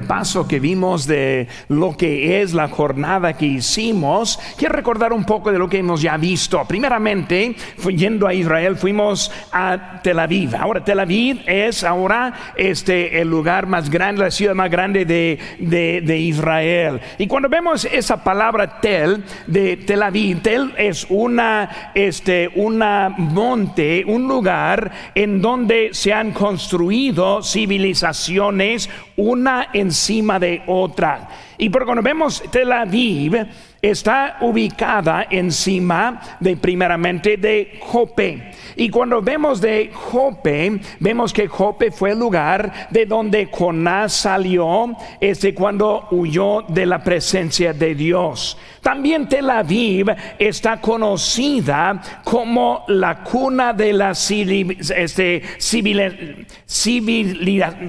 repaso que vimos de lo que es la jornada que hicimos, quiero recordar un poco de lo que hemos ya visto. Primeramente, yendo a Israel, fuimos a Tel Aviv. Ahora, Tel Aviv es ahora este, el lugar más grande, la ciudad más grande de, de, Israel. Y cuando vemos esa palabra Tel, de Tel Aviv, Tel es una, este, una monte, un lugar en donde se han construido civilizaciones, una en encima de otra. Y por cuando vemos Tel Aviv, está ubicada encima de primeramente de Jope. Y cuando vemos de Jope, vemos que Jope fue el lugar de donde Jonás salió, este cuando huyó de la presencia de Dios. También Tel Aviv está conocida como la cuna de la este,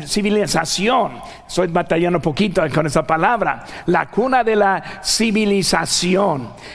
civilización. Estoy batallando un poquito con esa palabra. La cuna de la civilización.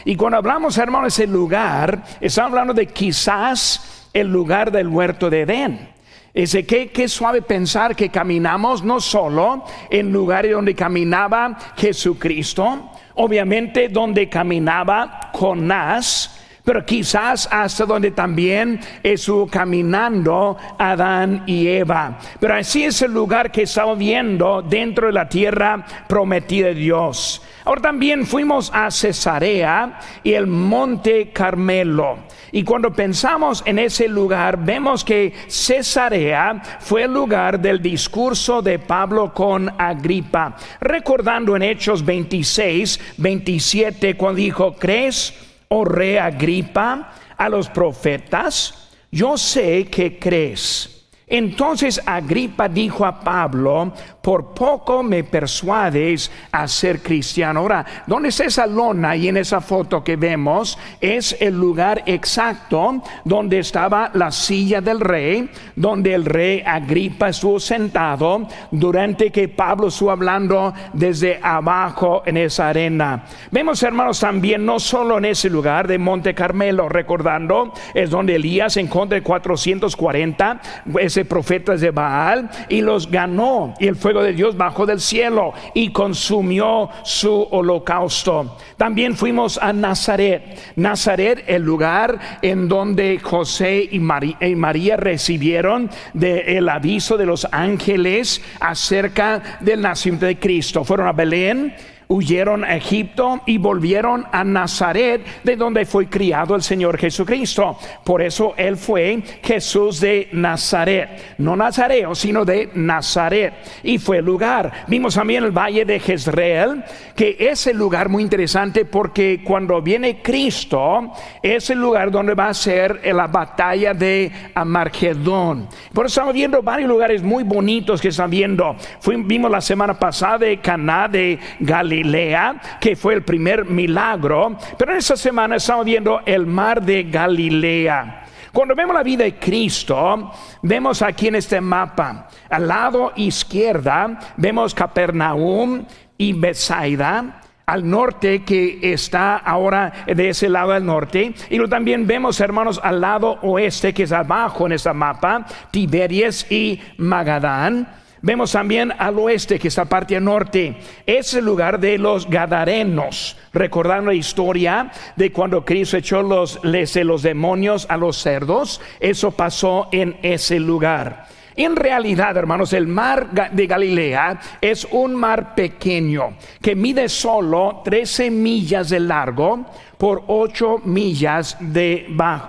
Y cuando hablamos, hermanos, ese lugar, estamos hablando de quizás el lugar del huerto de Edén. Dice que qué suave pensar que caminamos no solo en lugares donde caminaba Jesucristo, obviamente donde caminaba Jonás, pero quizás hasta donde también estuvo caminando Adán y Eva. Pero así es el lugar que estamos viendo dentro de la tierra prometida de Dios. Ahora también fuimos a Cesarea y el monte Carmelo. Y cuando pensamos en ese lugar, vemos que Cesarea fue el lugar del discurso de Pablo con Agripa. Recordando en Hechos 26, 27, cuando dijo, ¿crees, oh rey Agripa, a los profetas? Yo sé que crees. Entonces Agripa dijo a Pablo, por poco me persuades a ser cristiano. Ahora, ¿dónde está esa lona y en esa foto que vemos? Es el lugar exacto donde estaba la silla del rey, donde el rey Agripa estuvo sentado durante que Pablo estuvo hablando desde abajo en esa arena. Vemos, hermanos, también no solo en ese lugar de Monte Carmelo, recordando, es donde Elías en contra de 440, ese profetas de Baal y los ganó. Y el de Dios bajó del cielo y consumió su holocausto. También fuimos a Nazaret. Nazaret, el lugar en donde José y María, recibieron el aviso de los ángeles acerca del nacimiento de Cristo. Fueron a Belén huyeron a Egipto y volvieron a Nazaret, de donde fue criado el Señor Jesucristo. Por eso él fue Jesús de Nazaret, no Nazareo, sino de Nazaret. Y fue el lugar. Vimos también el valle de Jezreel, que es el lugar muy interesante porque cuando viene Cristo, es el lugar donde va a ser la batalla de Amargedón. Por eso estamos viendo varios lugares muy bonitos que están viendo. vimos la semana pasada de Caná de Galilea Galilea, que fue el primer milagro, pero en esta semana estamos viendo el mar de Galilea. Cuando vemos la vida de Cristo, vemos aquí en este mapa, al lado izquierda, vemos Capernaum y Bethsaida, al norte que está ahora de ese lado del norte. Y lo también vemos, hermanos, al lado oeste que es abajo en este mapa, Tiberias y Magadán. Vemos también al oeste, que es la parte norte, es el lugar de los Gadarenos. Recordando la historia de cuando Cristo echó los, los demonios a los cerdos, eso pasó en ese lugar. En realidad, hermanos, el mar de Galilea es un mar pequeño que mide solo 13 millas de largo por 8 millas de,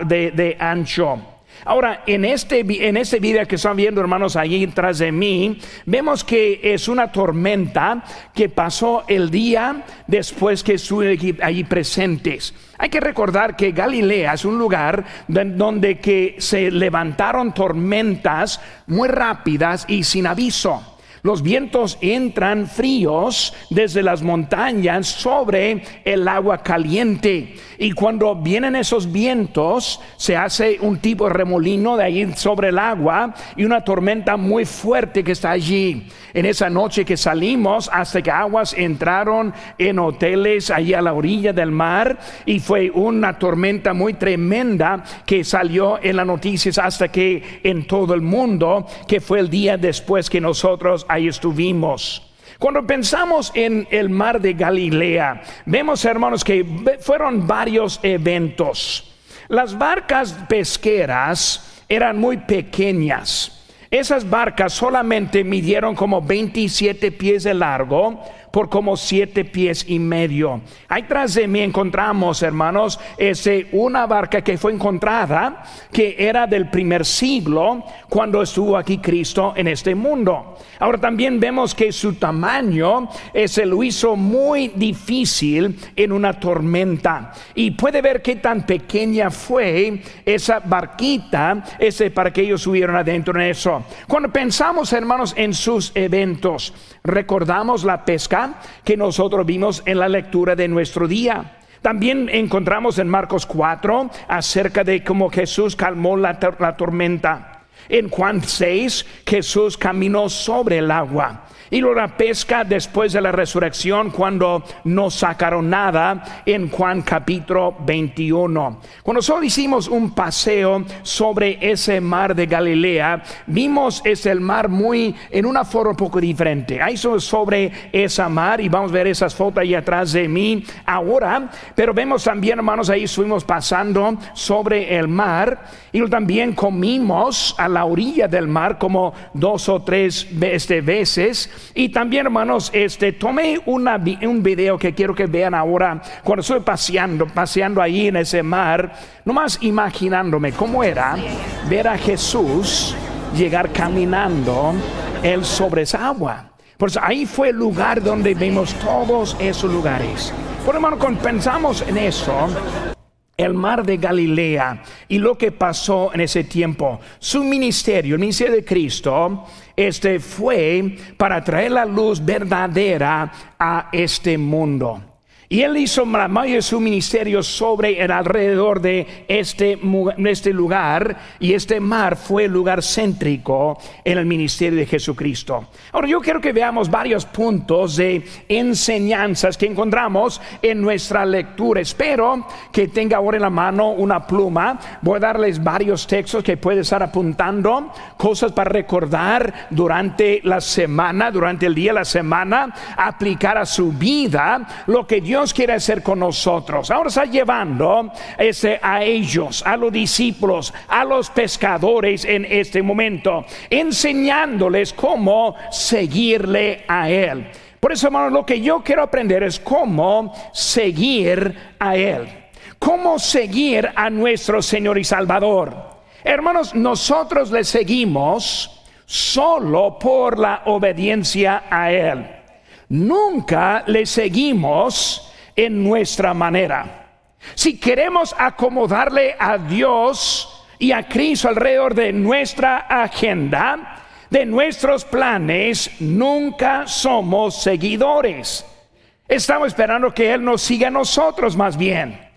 de ancho. Ahora, en este, en este video que están viendo, hermanos, allí detrás de mí, vemos que es una tormenta que pasó el día después que estuvieron allí presentes. Hay que recordar que Galilea es un lugar donde que se levantaron tormentas muy rápidas y sin aviso. Los vientos entran fríos desde las montañas sobre el agua caliente. Y cuando vienen esos vientos, se hace un tipo de remolino de ahí sobre el agua y una tormenta muy fuerte que está allí. En esa noche que salimos, hasta que aguas entraron en hoteles allí a la orilla del mar, y fue una tormenta muy tremenda que salió en las noticias hasta que en todo el mundo, que fue el día después que nosotros ahí estuvimos. Cuando pensamos en el mar de Galilea, vemos hermanos que fueron varios eventos. Las barcas pesqueras eran muy pequeñas. Esas barcas solamente midieron como 27 pies de largo por como siete pies y medio. Ahí tras de mí encontramos, hermanos, ese, una barca que fue encontrada que era del primer siglo cuando estuvo aquí Cristo en este mundo. Ahora también vemos que su tamaño se lo hizo muy difícil en una tormenta. Y puede ver qué tan pequeña fue esa barquita ese, para que ellos subieran adentro en eso. Cuando pensamos, hermanos, en sus eventos, recordamos la pesca que nosotros vimos en la lectura de nuestro día. También encontramos en Marcos 4 acerca de cómo Jesús calmó la, la tormenta. En Juan 6, Jesús caminó sobre el agua. Y luego la pesca después de la resurrección cuando no sacaron nada en Juan capítulo 21. Cuando solo hicimos un paseo sobre ese mar de Galilea, vimos ese el mar muy en una forma un poco diferente. Ahí sobre esa mar y vamos a ver esas fotos ahí atrás de mí ahora, pero vemos también hermanos ahí estuvimos pasando sobre el mar y también comimos a la orilla del mar como dos o tres este, veces y también, hermanos, este, tomé un video que quiero que vean ahora cuando estoy paseando, paseando ahí en ese mar, nomás imaginándome cómo era ver a Jesús llegar caminando él sobre esa agua. Pues ahí fue el lugar donde vimos todos esos lugares. Por hermano, cuando pensamos en eso, el mar de Galilea y lo que pasó en ese tiempo. Su ministerio, el ministerio de Cristo, este fue para traer la luz verdadera a este mundo. Y él hizo su ministerio sobre el alrededor de este, este lugar y este mar fue el lugar céntrico en el ministerio de Jesucristo. Ahora yo quiero que veamos varios puntos de enseñanzas que encontramos en nuestra lectura. Espero que tenga ahora en la mano una pluma. Voy a darles varios textos que puede estar apuntando, cosas para recordar durante la semana, durante el día de la semana, aplicar a su vida lo que Dios quiere hacer con nosotros. Ahora está llevando ese, a ellos, a los discípulos, a los pescadores en este momento, enseñándoles cómo seguirle a Él. Por eso, hermanos, lo que yo quiero aprender es cómo seguir a Él. Cómo seguir a nuestro Señor y Salvador. Hermanos, nosotros le seguimos solo por la obediencia a Él. Nunca le seguimos en nuestra manera. Si queremos acomodarle a Dios y a Cristo alrededor de nuestra agenda, de nuestros planes, nunca somos seguidores. Estamos esperando que Él nos siga a nosotros más bien.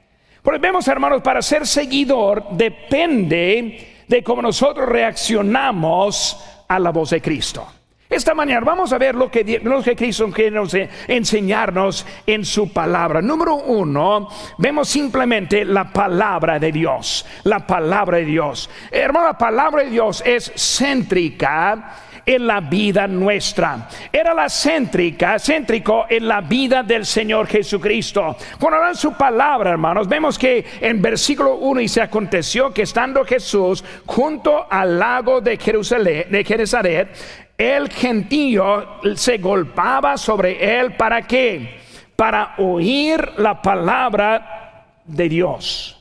Porque vemos, hermanos, para ser seguidor depende de cómo nosotros reaccionamos a la voz de Cristo. Esta mañana vamos a ver lo que, lo que Cristo quiere enseñarnos en su palabra. Número uno, vemos simplemente la palabra de Dios. La palabra de Dios. Hermano, la palabra de Dios es céntrica en la vida nuestra. Era la céntrica, céntrico en la vida del Señor Jesucristo. Cuando hablan su palabra, hermanos, vemos que en versículo 1 y se aconteció que estando Jesús junto al lago de Jerusalén, de Jerusalén, el gentío se golpaba sobre él para qué? Para oír la palabra de Dios.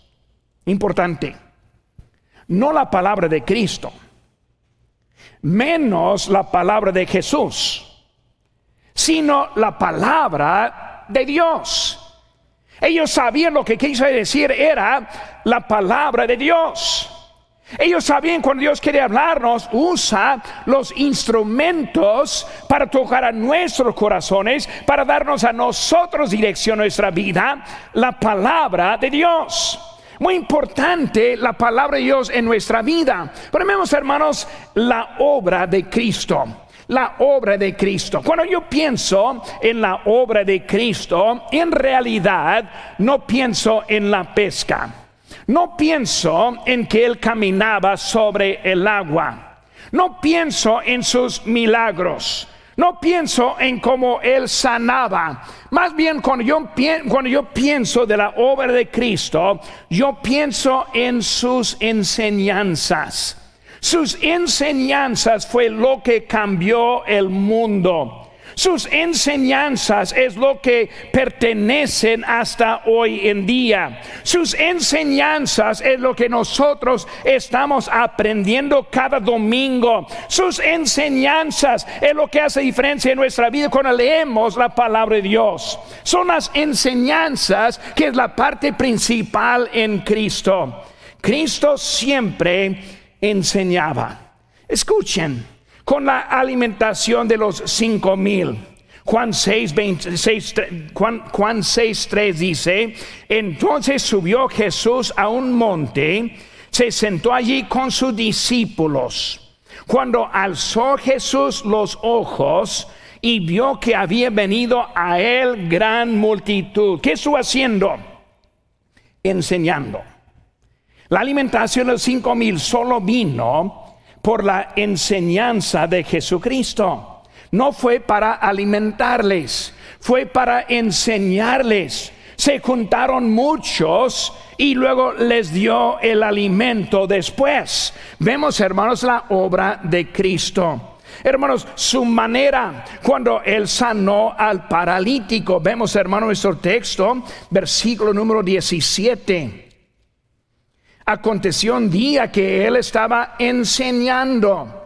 Importante. No la palabra de Cristo, menos la palabra de Jesús, sino la palabra de Dios. Ellos sabían lo que quiso decir era la palabra de Dios. Ellos sabían cuando Dios quiere hablarnos, usa los instrumentos para tocar a nuestros corazones, para darnos a nosotros dirección a nuestra vida, la palabra de Dios. Muy importante la palabra de Dios en nuestra vida. Pero vemos, hermanos, la obra de Cristo. La obra de Cristo. Cuando yo pienso en la obra de Cristo, en realidad no pienso en la pesca. No pienso en que Él caminaba sobre el agua. No pienso en sus milagros. No pienso en cómo Él sanaba. Más bien cuando yo, cuando yo pienso de la obra de Cristo, yo pienso en sus enseñanzas. Sus enseñanzas fue lo que cambió el mundo. Sus enseñanzas es lo que pertenecen hasta hoy en día. Sus enseñanzas es lo que nosotros estamos aprendiendo cada domingo. Sus enseñanzas es lo que hace diferencia en nuestra vida cuando leemos la palabra de Dios. Son las enseñanzas que es la parte principal en Cristo. Cristo siempre enseñaba. Escuchen con la alimentación de los cinco mil. Juan 6, Juan, 6, 3 dice, entonces subió Jesús a un monte, se sentó allí con sus discípulos. Cuando alzó Jesús los ojos y vio que había venido a él gran multitud, ¿qué estuvo haciendo? Enseñando. La alimentación de los cinco mil solo vino por la enseñanza de Jesucristo. No fue para alimentarles, fue para enseñarles. Se juntaron muchos y luego les dio el alimento después. Vemos, hermanos, la obra de Cristo. Hermanos, su manera cuando él sanó al paralítico. Vemos, hermanos, nuestro texto, versículo número 17. Aconteció un día que él estaba enseñando.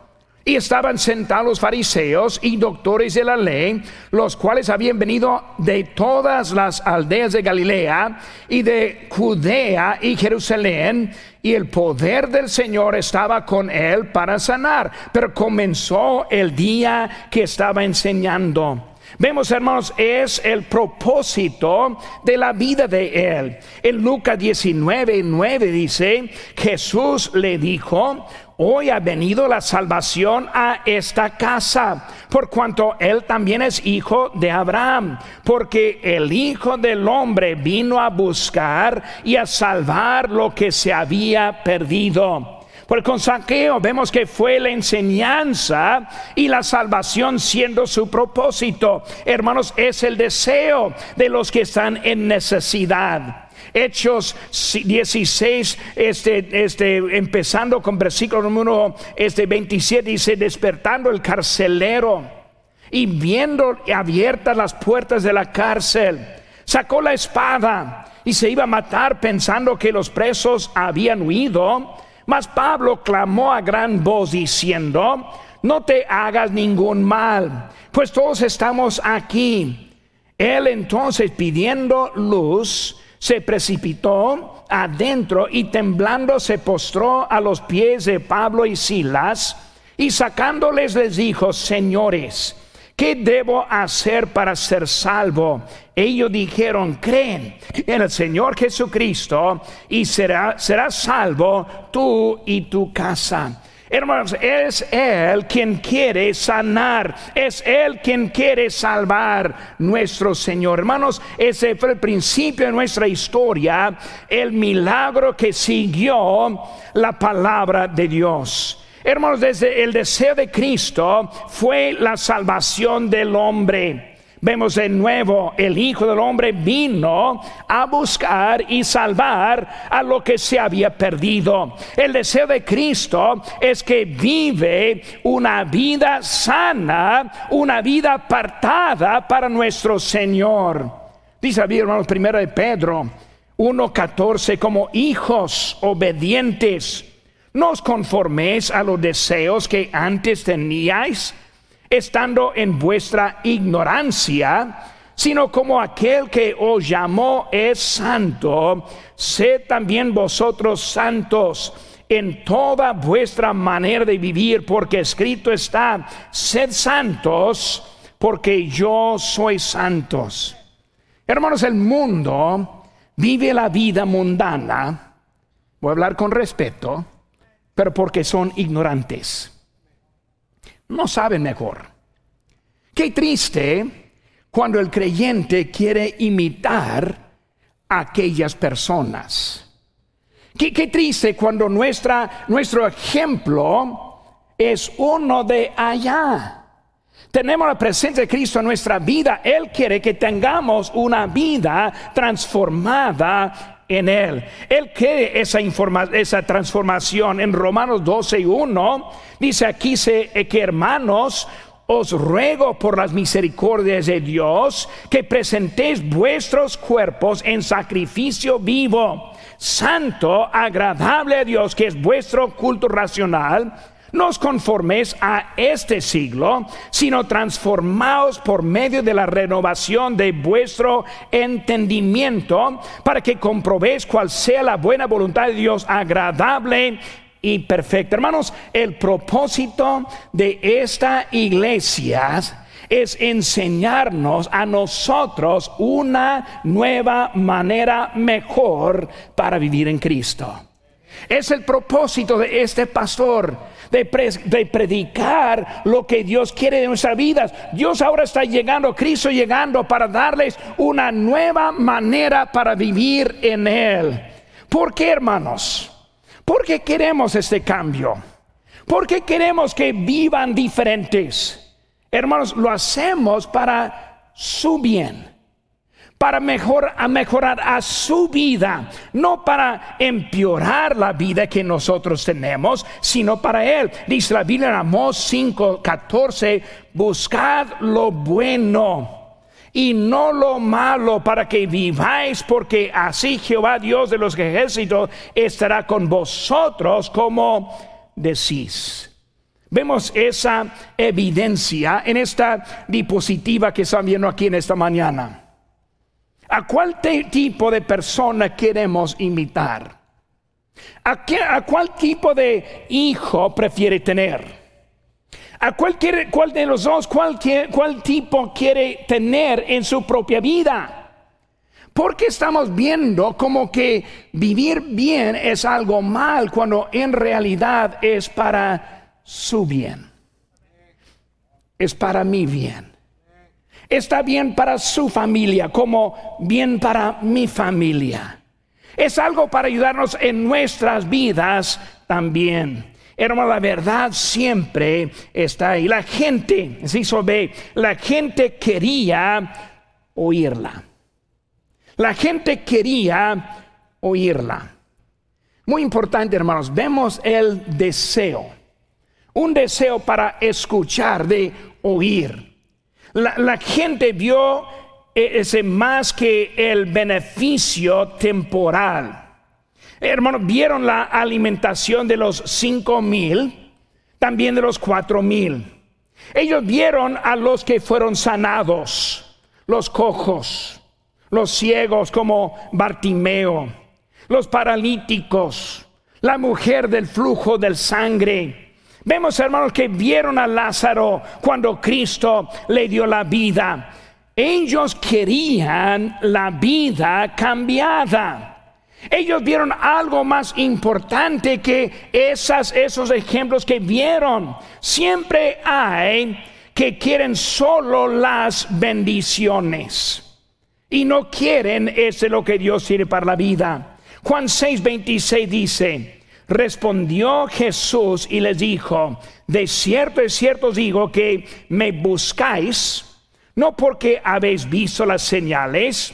Y estaban sentados los fariseos y doctores de la ley, los cuales habían venido de todas las aldeas de Galilea y de Judea y Jerusalén, y el poder del Señor estaba con él para sanar. Pero comenzó el día que estaba enseñando. Vemos, hermanos, es el propósito de la vida de él. En Lucas 19, 9 dice, Jesús le dijo, hoy ha venido la salvación a esta casa, por cuanto él también es hijo de Abraham, porque el Hijo del Hombre vino a buscar y a salvar lo que se había perdido. Por con saqueo vemos que fue la enseñanza y la salvación siendo su propósito. Hermanos, es el deseo de los que están en necesidad. Hechos 16, este, este, empezando con versículo número este, 27, dice, despertando el carcelero y viendo abiertas las puertas de la cárcel, sacó la espada y se iba a matar pensando que los presos habían huido mas Pablo clamó a gran voz diciendo, no te hagas ningún mal, pues todos estamos aquí. Él entonces pidiendo luz, se precipitó adentro y temblando se postró a los pies de Pablo y Silas y sacándoles les dijo, señores, ¿qué debo hacer para ser salvo? Ellos dijeron, creen en el Señor Jesucristo y será, serás salvo tú y tu casa. Hermanos, es Él quien quiere sanar, es Él quien quiere salvar nuestro Señor. Hermanos, ese fue el principio de nuestra historia, el milagro que siguió la palabra de Dios. Hermanos, desde el deseo de Cristo fue la salvación del hombre. Vemos de nuevo, el Hijo del Hombre vino a buscar y salvar a lo que se había perdido. El deseo de Cristo es que vive una vida sana, una vida apartada para nuestro Señor. Dice la hermanos, primero de Pedro 1.14, como hijos obedientes no os conforméis a los deseos que antes teníais, estando en vuestra ignorancia, sino como aquel que os llamó es santo, sed también vosotros santos en toda vuestra manera de vivir, porque escrito está, sed santos, porque yo soy santos. Hermanos, el mundo vive la vida mundana, voy a hablar con respeto, pero porque son ignorantes. No saben mejor. Qué triste cuando el creyente quiere imitar a aquellas personas. Qué, qué triste cuando nuestra, nuestro ejemplo es uno de allá. tenemos la presencia de Cristo en nuestra vida, Él quiere que tengamos una vida transformada en Él. Él quiere esa, esa transformación. En Romanos 12 y 1 dice aquí que hermanos, os ruego por las misericordias de Dios que presentéis vuestros cuerpos en sacrificio vivo, santo, agradable a Dios, que es vuestro culto racional no os conforméis a este siglo, sino transformaos por medio de la renovación de vuestro entendimiento, para que comprobéis cuál sea la buena voluntad de Dios agradable y perfecta. Hermanos, el propósito de esta iglesia es enseñarnos a nosotros una nueva manera mejor para vivir en Cristo. Es el propósito de este pastor de, predicar lo que Dios quiere de nuestras vidas. Dios ahora está llegando, Cristo llegando para darles una nueva manera para vivir en Él. ¿Por qué, hermanos? ¿Por qué queremos este cambio? ¿Por qué queremos que vivan diferentes? Hermanos, lo hacemos para su bien para mejor, a mejorar a su vida, no para empeorar la vida que nosotros tenemos, sino para Él. Dice la Biblia en Amós 5, 14, buscad lo bueno y no lo malo para que viváis, porque así Jehová Dios de los ejércitos estará con vosotros como decís. Vemos esa evidencia en esta diapositiva que están viendo aquí en esta mañana. ¿A cuál tipo de persona queremos imitar? ¿A, cuál tipo de hijo prefiere tener? ¿A cuál, cuál de los dos, cuál, cuál tipo quiere tener en su propia vida? Porque estamos viendo como que vivir bien es algo mal cuando en realidad es para su bien. Es para mi bien está bien para su familia como bien para mi familia. Es algo para ayudarnos en nuestras vidas también. Hermano, la verdad siempre está ahí. La gente, si ve, la gente quería oírla. La gente quería oírla. Muy importante, hermanos, vemos el deseo. Un deseo para escuchar, de oír. La, gente vio e, ese más que el beneficio temporal. Hermanos, vieron la alimentación de los cinco mil, también de los cuatro mil. Ellos vieron a los que fueron sanados, los cojos, los ciegos como Bartimeo, los paralíticos, la mujer del flujo del sangre Vemos, hermanos, que vieron a Lázaro cuando Cristo le dio la vida. Ellos querían la vida cambiada. Ellos vieron algo más importante que esas, esos ejemplos que vieron. Siempre hay que quieren solo las bendiciones y no quieren ese lo que Dios quiere para la vida. Juan 6:26 dice, Respondió Jesús y les dijo, de cierto, de cierto os digo que me buscáis, no porque habéis visto las señales,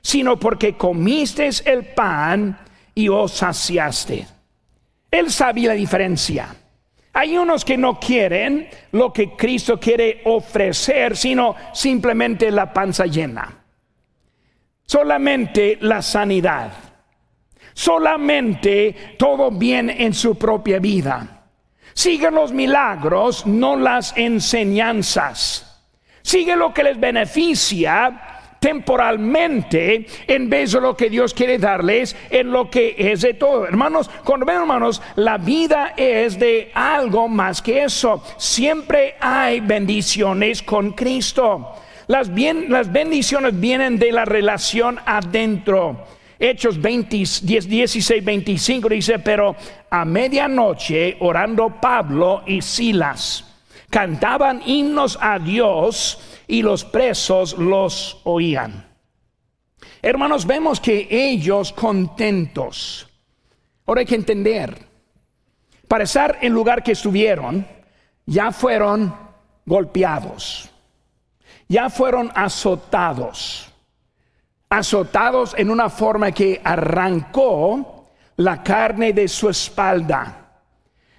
sino porque comisteis el pan y os saciaste. Él sabía la diferencia. Hay unos que no quieren lo que Cristo quiere ofrecer, sino simplemente la panza llena. Solamente la sanidad solamente todo bien en su propia vida. Sigan los milagros, no las enseñanzas. Sigue lo que les beneficia temporalmente en vez de lo que Dios quiere darles en lo que es de todo. Hermanos, cuando ven hermanos, la vida es de algo más que eso. Siempre hay bendiciones con Cristo. Las, bendiciones vienen de la relación adentro. Hechos 20, 16, 25 dice, pero a medianoche orando Pablo y Silas cantaban himnos a Dios y los presos los oían. Hermanos, vemos que ellos contentos. Ahora hay que entender, para estar en lugar que estuvieron, ya fueron golpeados, ya fueron azotados, azotados en una forma que arrancó la carne de su espalda,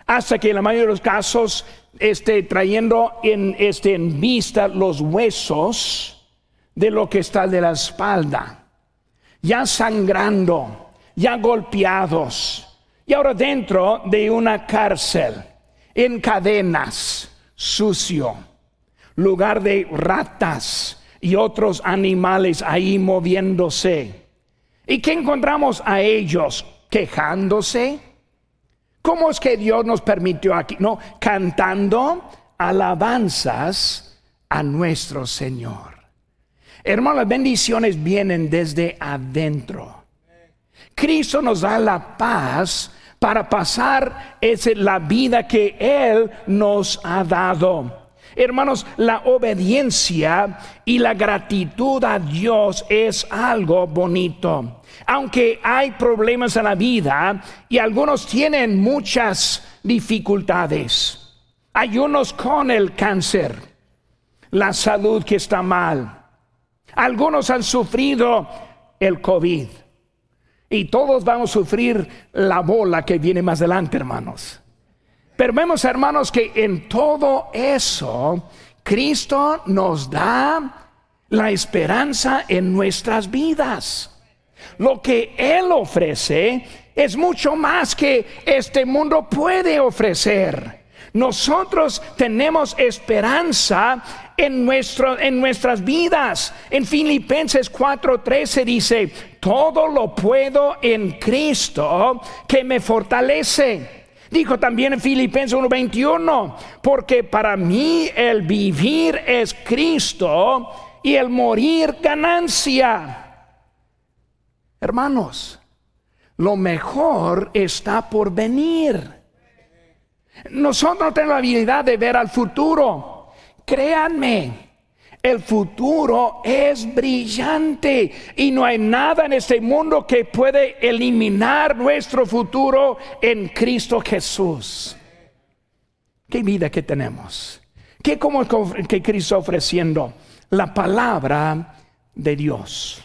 hasta que en la mayoría de los casos esté trayendo en, este, en vista los huesos de lo que está de la espalda, ya sangrando, ya golpeados, y ahora dentro de una cárcel, en cadenas, sucio, lugar de ratas y otros animales ahí moviéndose. ¿Y qué encontramos a ellos? Quejándose. ¿Cómo es que Dios nos permitió aquí? No, cantando alabanzas a nuestro Señor. Hermanos, las bendiciones vienen desde adentro. Cristo nos da la paz para pasar la vida que Él nos ha dado. Hermanos, la obediencia y la gratitud a Dios es algo bonito. Aunque hay problemas en la vida y algunos tienen muchas dificultades. Hay unos con el cáncer, la salud que está mal. Algunos han sufrido el COVID. Y todos vamos a sufrir la bola que viene más adelante, hermanos. Pero vemos, hermanos, que en todo eso, Cristo nos da la esperanza en nuestras vidas. Lo que Él ofrece es mucho más que este mundo puede ofrecer. Nosotros tenemos esperanza en, nuestro, en nuestras vidas. En Filipenses 4:13 dice, todo lo puedo en Cristo que me fortalece. Dijo también en Filipenses 1:21, porque para mí el vivir es Cristo y el morir ganancia. Hermanos, lo mejor está por venir. Nosotros tenemos la habilidad de ver al futuro. Créanme, el futuro es brillante y no hay nada en este mundo que puede eliminar nuestro futuro en Cristo Jesús. ¿Qué vida que tenemos? ¿Qué como que Cristo ofreciendo? La palabra de Dios.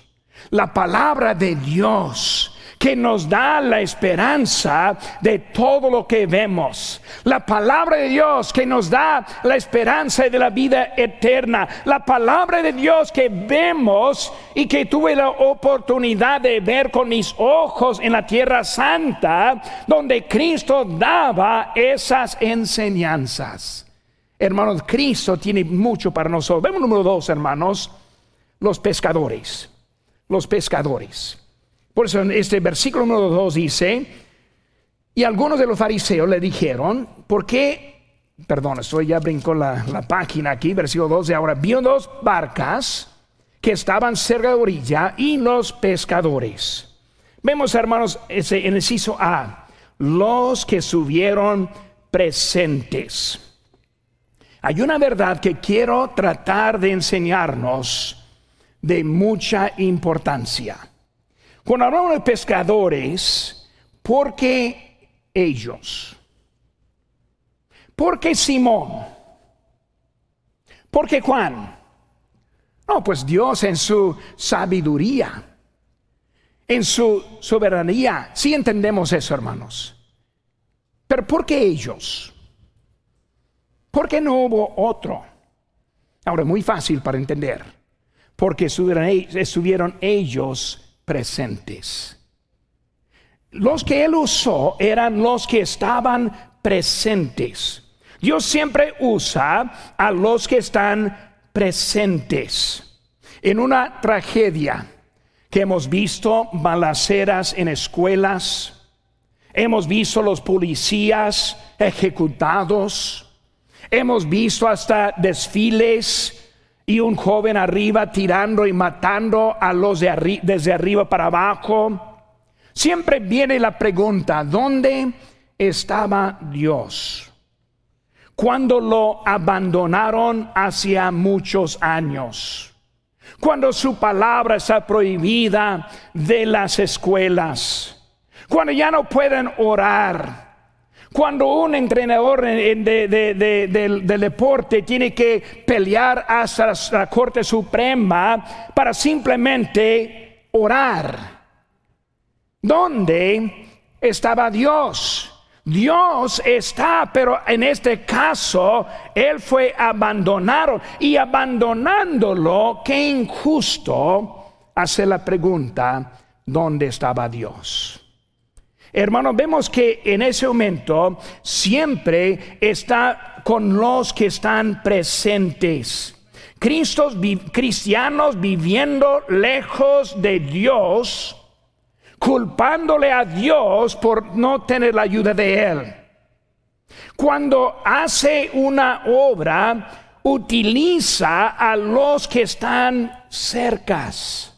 La palabra de Dios que nos da la esperanza de todo lo que vemos. La palabra de Dios que nos da la esperanza de la vida eterna. La palabra de Dios que vemos y que tuve la oportunidad de ver con mis ojos en la tierra santa, donde Cristo daba esas enseñanzas. Hermanos, Cristo tiene mucho para nosotros. Vemos número dos, hermanos, los pescadores. Los pescadores. Por eso en este versículo número 2 dice, y algunos de los fariseos le dijeron, ¿por qué? Perdón, estoy ya brincó la, la página aquí, versículo 2 ahora, vio dos barcas que estaban cerca de orilla y los pescadores. Vemos, hermanos, ese, en el inciso A, los que subieron presentes. Hay una verdad que quiero tratar de enseñarnos de mucha importancia. Cuando hablamos de pescadores, ¿por qué ellos? ¿Por qué Simón? ¿Por qué Juan? No, pues Dios en su sabiduría, en su soberanía, sí entendemos eso, hermanos. Pero ¿por qué ellos? ¿Por qué no hubo otro? Ahora, muy fácil para entender. Porque estuvieron ellos presentes. Los que él usó eran los que estaban presentes. Dios siempre usa a los que están presentes. En una tragedia que hemos visto balaceras en escuelas, hemos visto los policías ejecutados, hemos visto hasta desfiles y un joven arriba tirando y matando a los de desde arriba para abajo. Siempre viene la pregunta, ¿dónde estaba Dios? Cuando lo abandonaron hacía muchos años. Cuando su palabra está prohibida de las escuelas. Cuando ya no pueden orar Cuando un entrenador del, deporte tiene que pelear hasta la Corte Suprema para simplemente orar. ¿Dónde estaba Dios? Dios está, pero en este caso Él fue abandonado y abandonándolo, qué injusto hace la pregunta, ¿dónde estaba Dios? Hermanos, vemos que en ese momento siempre está con los que están presentes. cristianos viviendo lejos de Dios, culpándole a Dios por no tener la ayuda de Él. Cuando hace una obra, utiliza a los que están cercas.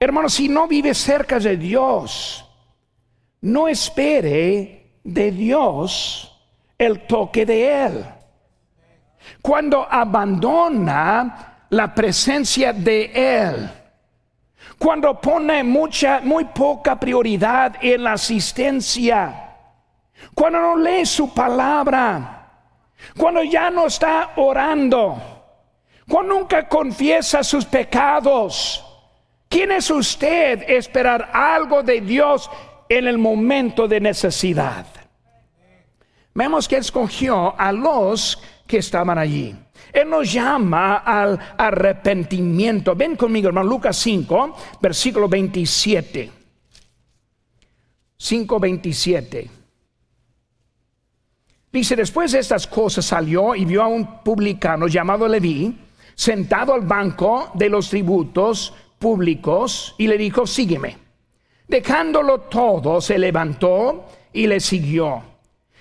Hermanos, si no vive cerca de Dios, no espere de Dios el toque de Él. Cuando abandona la presencia de Él, cuando pone mucha, muy poca prioridad en la asistencia, cuando no lee su palabra, cuando ya no está orando, cuando nunca confiesa sus pecados. ¿Quién es usted esperar algo de Dios en el momento de necesidad? Vemos que escogió a los que estaban allí. Él nos llama al arrepentimiento. Ven conmigo, hermano, Lucas 5, versículo 27. 5, 27. Dice, después de estas cosas salió y vio a un publicano llamado Leví, sentado al banco de los tributos públicos, y le dijo, sígueme. Dejándolo todo, se levantó y le siguió.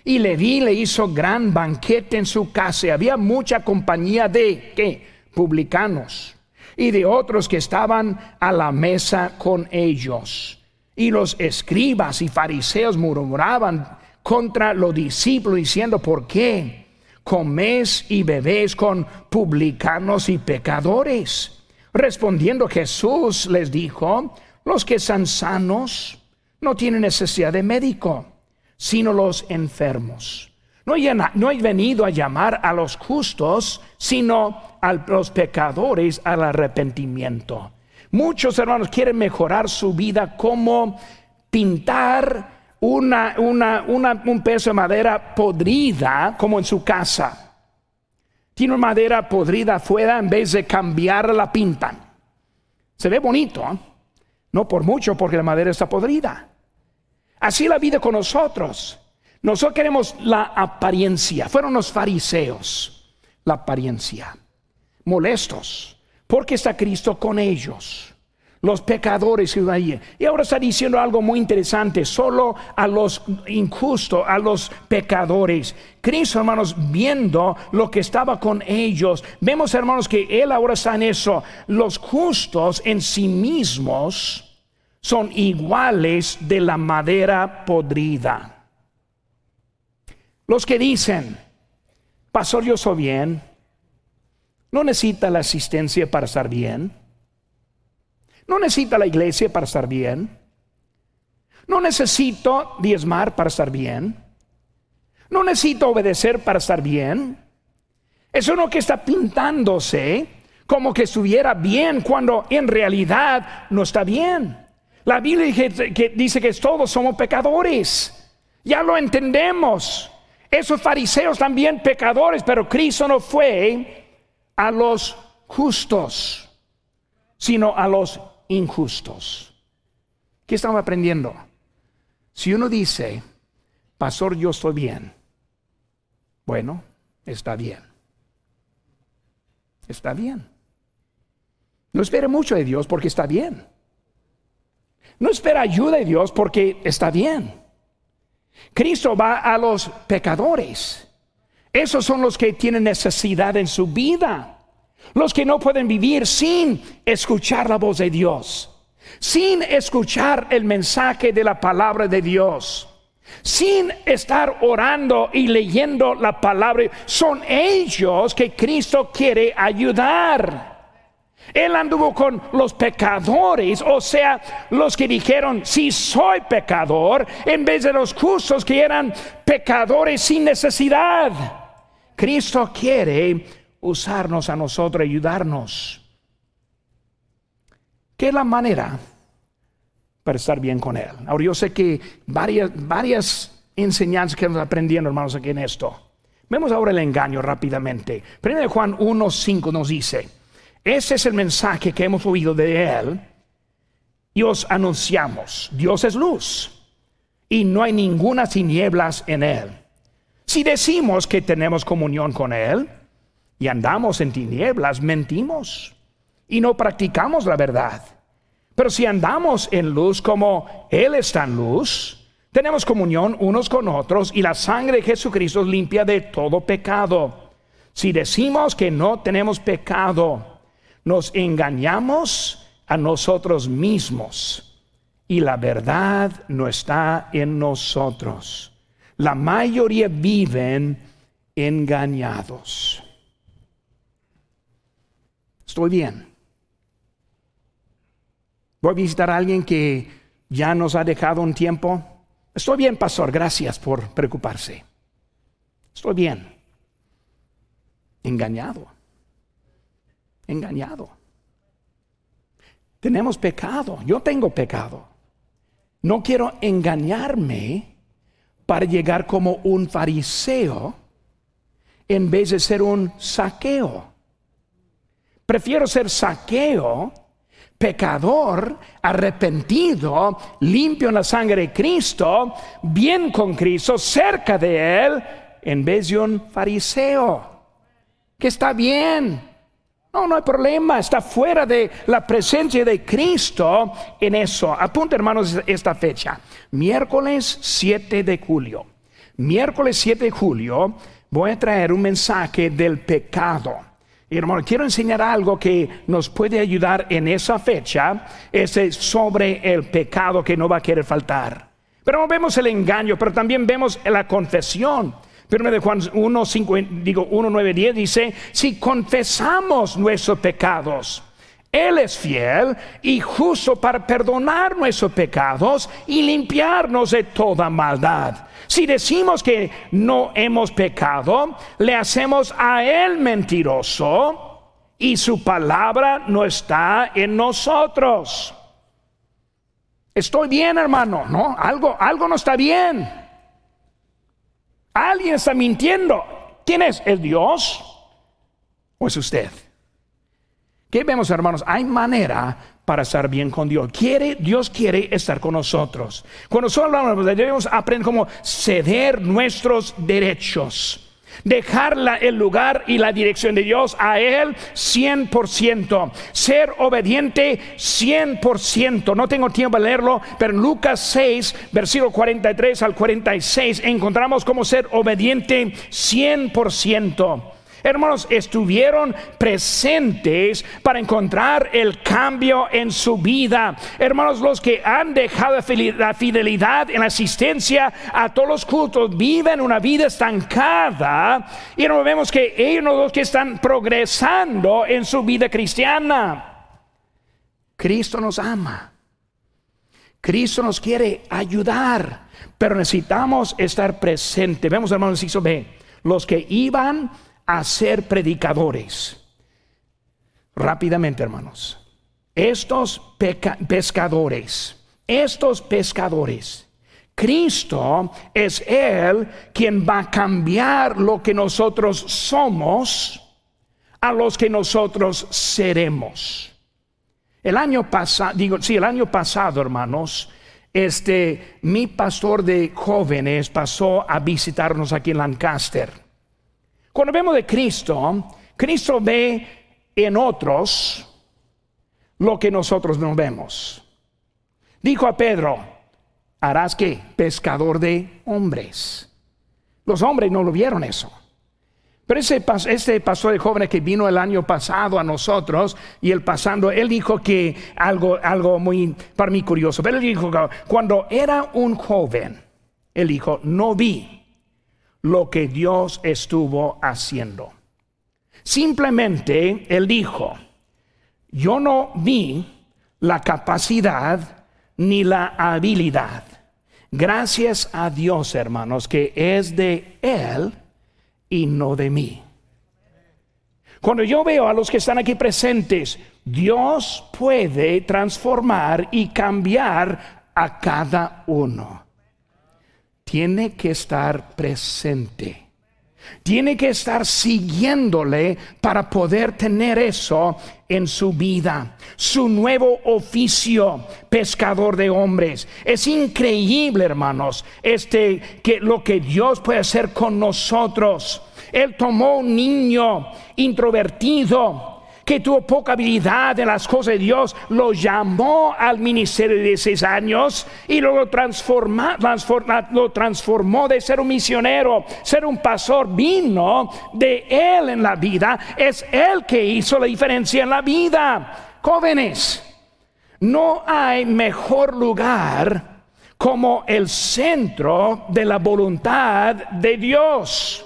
Y Leví le hizo gran banquete en su casa. Había mucha compañía de ¿qué? publicanos y de otros que estaban a la mesa con ellos. Y los escribas y fariseos murmuraban contra los discípulos diciendo, ¿por qué coméis y bebéis con publicanos y pecadores? Respondiendo Jesús les dijo, los que están sanos no tienen necesidad de médico sino los enfermos. No he, venido a llamar a los justos, sino a los pecadores al arrepentimiento. Muchos hermanos quieren mejorar su vida como pintar una, un pedazo de madera podrida como en su casa. Tiene madera podrida afuera en vez de cambiar la pintan. Se ve bonito, ¿eh? No por mucho porque la madera está podrida. Así la vida con nosotros. Nosotros queremos la apariencia. Fueron los fariseos, la apariencia. Molestos, porque está Cristo con ellos. Los pecadores y ahora está diciendo algo muy interesante, solo a los injustos, a los pecadores. Cristo, hermanos, viendo lo que estaba con ellos, vemos, hermanos, que Él ahora está en eso. Los justos en sí mismos son iguales de la madera podrida. Los que dicen, pastor, yo soy bien, no necesita la asistencia para estar bien, no necesita la iglesia para estar bien, no necesito diezmar para estar bien, no necesito obedecer para estar bien. Es uno que está pintándose como que estuviera bien cuando en realidad no está bien. La Biblia dice que, todos somos pecadores. Ya lo entendemos. Esos fariseos también pecadores, pero Cristo no fue a los justos, sino a los injustos. ¿Qué estamos aprendiendo? Si uno dice, pastor, yo estoy bien, bueno, está bien. Está bien. No espere mucho de Dios porque está bien. No espera ayuda de Dios porque está bien. Cristo va a los pecadores. Esos son los que tienen necesidad en su vida. Los que no pueden vivir sin escuchar la voz de Dios. Sin escuchar el mensaje de la palabra de Dios. Sin estar orando y leyendo la palabra. Son ellos que Cristo quiere ayudar. Él anduvo con los pecadores, o sea, los que dijeron, si soy pecador, en vez de los justos que eran pecadores sin necesidad. Cristo quiere usarnos a nosotros, ayudarnos. ¿Qué es la manera para estar bien con Él? Ahora yo sé que varias, varias enseñanzas que nos aprendiendo, hermanos, aquí en esto. Vemos ahora el engaño rápidamente. Primero Juan 1.5 nos dice, ese es el mensaje que hemos oído de Él y os anunciamos, Dios es luz y no hay ninguna tinieblas en Él. Si decimos que tenemos comunión con Él y andamos en tinieblas, mentimos y no practicamos la verdad. Pero si andamos en luz como Él está en luz, tenemos comunión unos con otros y la sangre de Jesucristo limpia de todo pecado. Si decimos que no tenemos pecado, nos engañamos a nosotros mismos y la verdad no está en nosotros. La mayoría viven engañados. Estoy bien. Voy a visitar a alguien que ya nos ha dejado un tiempo. Estoy bien, pastor, gracias por preocuparse. Estoy bien. Engañado engañado. Tenemos pecado, yo tengo pecado. No quiero engañarme para llegar como un fariseo en vez de ser un saqueo. Prefiero ser saqueo, pecador, arrepentido, limpio en la sangre de Cristo, bien con Cristo, cerca de Él, en vez de un fariseo, que está bien, no, no hay problema, está fuera de la presencia de Cristo en eso. Apunta hermanos esta fecha, miércoles 7 de julio. Miércoles 7 de julio voy a traer un mensaje del pecado. Y hermano, quiero enseñar algo que nos puede ayudar en esa fecha, es sobre el pecado que no va a querer faltar. Pero vemos el engaño, pero también vemos la confesión. Primero de Juan 1, 5, digo 1, 9, 10 dice, si confesamos nuestros pecados, Él es fiel y justo para perdonar nuestros pecados y limpiarnos de toda maldad. Si decimos que no hemos pecado, le hacemos a Él mentiroso y su palabra no está en nosotros. Estoy bien, hermano, ¿no? Algo, algo no está bien. Alguien está mintiendo. ¿Quién es? ¿Es Dios o es usted? ¿Qué vemos, hermanos? Hay manera para estar bien con Dios. Quiere, Dios quiere estar con nosotros. Cuando nosotros hablamos de debemos aprender cómo ceder nuestros derechos dejar el lugar y la dirección de Dios a Él 100%, ser obediente 100%. No tengo tiempo de leerlo, pero en Lucas 6, versículo 43 al 46, encontramos cómo ser obediente 100%. Hermanos, estuvieron presentes para encontrar el cambio en su vida. Hermanos, los que han dejado la fidelidad en asistencia a todos los cultos viven una vida estancada y no vemos que ellos los que están progresando en su vida cristiana. Cristo nos ama. Cristo nos quiere ayudar, pero necesitamos estar presentes. Vemos, hermanos, hizo B. Los que iban a ser predicadores. Rápidamente, hermanos. Estos pescadores, estos pescadores, Cristo es Él quien va a cambiar lo que nosotros somos a los que nosotros seremos. El año pasado, digo, sí, el año pasado, hermanos, este, mi pastor de jóvenes pasó a visitarnos aquí en Lancaster. Cuando vemos de Cristo, Cristo ve en otros lo que nosotros no vemos. Dijo a Pedro, harás que pescador de hombres. Los hombres no lo vieron eso. Pero ese, este pastor de jóvenes que vino el año pasado a nosotros y el pasando, él dijo que algo, algo muy para mí curioso. Pero él dijo cuando era un joven, él dijo, no vi lo que Dios estuvo haciendo. Simplemente Él dijo, yo no vi la capacidad ni la habilidad. Gracias a Dios, hermanos, que es de Él y no de mí. Cuando yo veo a los que están aquí presentes, Dios puede transformar y cambiar a cada uno. Tiene que estar presente. Tiene que estar siguiéndole para poder tener eso en su vida. Su nuevo oficio, pescador de hombres. Es increíble, hermanos, este que lo que Dios puede hacer con nosotros. Él tomó un niño introvertido que tuvo poca habilidad en las cosas de Dios, lo llamó al ministerio de seis años y lo, transformó, lo transformó de ser un misionero, ser un pastor, vino de él en la vida, es él que hizo la diferencia en la vida. Jóvenes, no hay mejor lugar como el centro de la voluntad de Dios.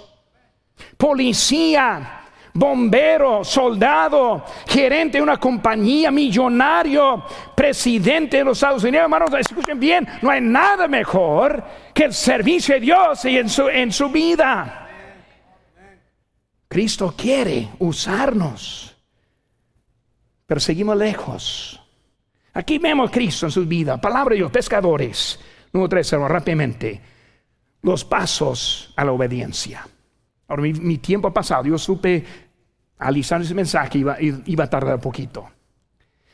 Policía, bombero, soldado, gerente de una compañía, millonario, presidente de los Estados Unidos. Hermanos, escuchen bien, no hay nada mejor que el servicio de Dios y en su, en su vida. Cristo quiere usarnos, pero seguimos lejos. Aquí vemos a Cristo en su vida. Palabra de Dios, pescadores. Número tres, rápidamente. Los pasos a la obediencia. Ahora, mi, tiempo ha pasado, yo supe alisar ese mensaje, iba, iba a tardar poquito.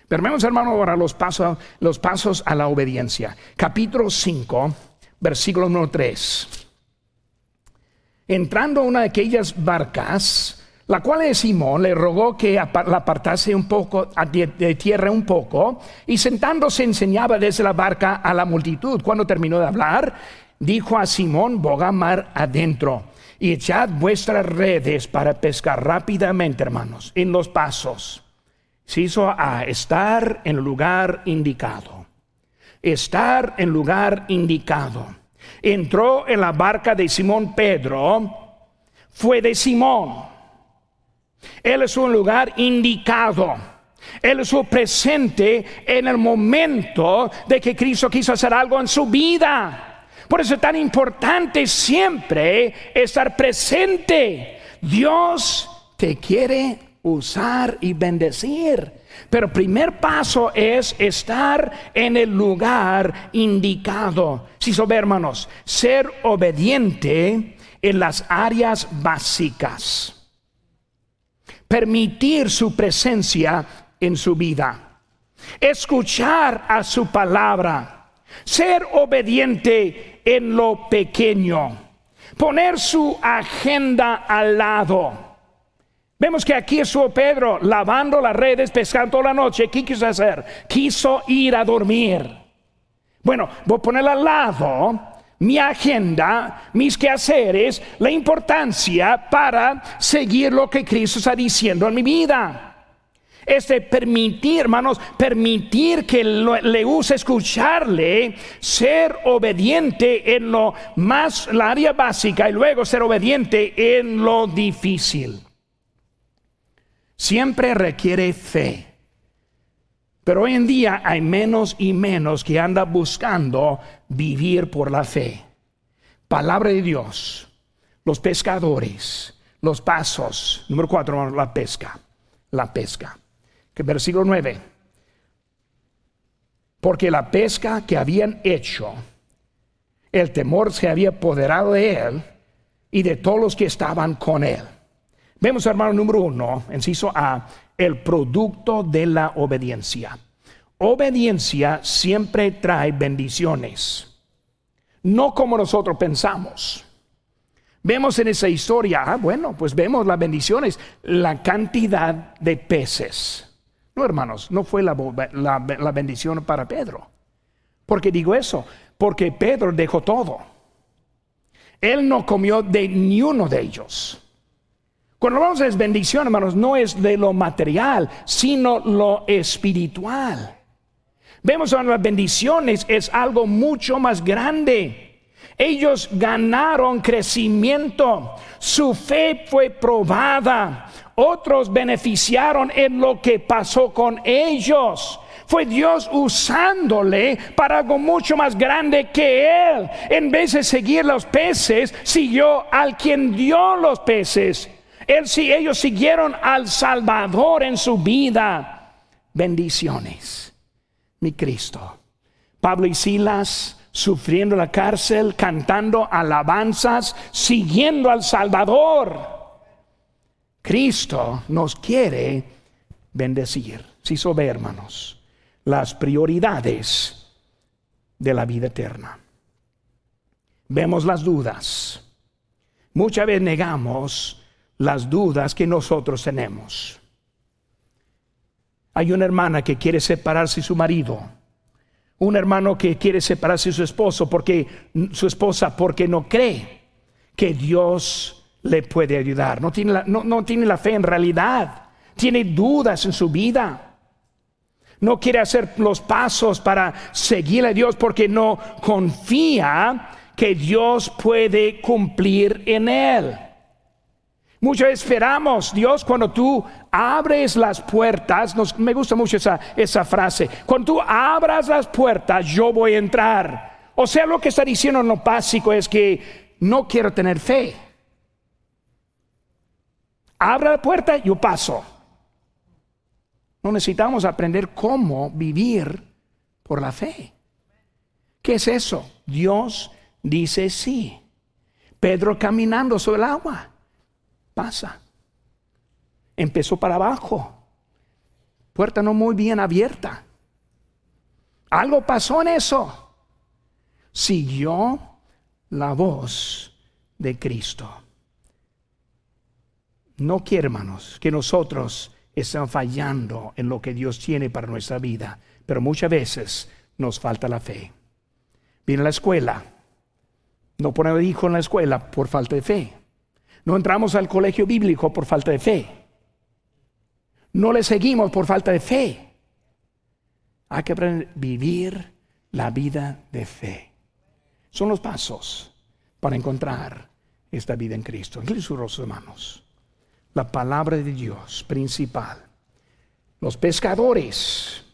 Pero vemos, hermano, ahora los pasos, los pasos a la obediencia. Capítulo 5, versículo número 3. Entrando a una de aquellas barcas, la cual es Simón le rogó que la apartase un poco de tierra un poco, y sentándose enseñaba desde la barca a la multitud. Cuando terminó de hablar, dijo a Simón, boga mar adentro y echad vuestras redes para pescar rápidamente, hermanos, en los pasos. Se hizo a estar en lugar indicado. Estar en lugar indicado. Entró en la barca de Simón Pedro, fue de Simón. Él es un lugar indicado. Él estuvo presente en el momento de que Cristo quiso hacer algo en su vida. Por eso es tan importante siempre estar presente. Dios te quiere usar y bendecir. Pero primer paso es estar en el lugar indicado. Si son hermanos, ser obediente en las áreas básicas. Permitir su presencia en su vida. Escuchar a su palabra. Ser obediente en lo pequeño, poner su agenda al lado. Vemos que aquí estuvo Pedro lavando las redes, pescando toda la noche. ¿Qué quiso hacer? Quiso ir a dormir. Bueno, voy a poner al lado mi agenda, mis quehaceres, la importancia para seguir lo que Cristo está diciendo en mi vida. Este permitir, hermanos, permitir que le use escucharle, ser obediente en lo más, la área básica y luego ser obediente en lo difícil. Siempre requiere fe. Pero hoy en día hay menos y menos que anda buscando vivir por la fe. Palabra de Dios, los pescadores, los pasos. Número cuatro, la pesca. La pesca versículo 9. Porque la pesca que habían hecho, el temor se había apoderado de él y de todos los que estaban con él. Vemos, hermano, número uno, inciso A, el producto de la obediencia. Obediencia siempre trae bendiciones, no como nosotros pensamos. Vemos en esa historia, ah, bueno, pues vemos las bendiciones, la cantidad de peces. No, hermanos, no fue la, bendición para Pedro. ¿Por qué digo eso? Porque Pedro dejó todo. Él no comió de ni uno de ellos. Cuando hablamos de bendición, hermanos, no es de lo material, sino lo espiritual. Vemos que las bendiciones es algo mucho más grande. Ellos ganaron crecimiento, su fe fue probada, otros beneficiaron en lo que pasó con ellos. Fue Dios usándole para algo mucho más grande que él. En vez de seguir los peces, siguió al quien dio los peces. Él, ellos siguieron al Salvador en su vida. Bendiciones, mi Cristo. Pablo y Silas sufriendo la cárcel, cantando alabanzas, siguiendo al Salvador. Cristo nos quiere bendecir. Si ve, hermanos, las prioridades de la vida eterna. Vemos las dudas. Muchas veces negamos las dudas que nosotros tenemos. Hay una hermana que quiere separarse de su marido. Un hermano que quiere separarse de su esposo porque su esposa porque no cree que Dios le puede ayudar. No tiene, la, no, tiene la fe en realidad. Tiene dudas en su vida. No quiere hacer los pasos para seguir a Dios porque no confía que Dios puede cumplir en él. Mucho esperamos, Dios, cuando tú abres las puertas, me gusta mucho esa, esa frase, cuando tú abras las puertas, yo voy a entrar. O sea, lo que está diciendo en lo básico es que no quiero tener fe. Abra la puerta, yo paso. No necesitamos aprender cómo vivir por la fe. ¿Qué es eso? Dios dice sí. Pedro caminando sobre el agua. Pasa. Empezó para abajo. Puerta no muy bien abierta. Algo pasó en eso. Siguió la voz de Cristo. No quiere, hermanos, que nosotros estemos fallando en lo que Dios tiene para nuestra vida, pero muchas veces nos falta la fe. Viene la escuela, no ponemos hijo en la escuela por falta de fe. No entramos al colegio bíblico por falta de fe. No le seguimos por falta de fe. Hay que aprender a vivir la vida de fe. Son los pasos para encontrar esta vida en Cristo. En sus hermanos la palabra de Dios principal. Los pescadores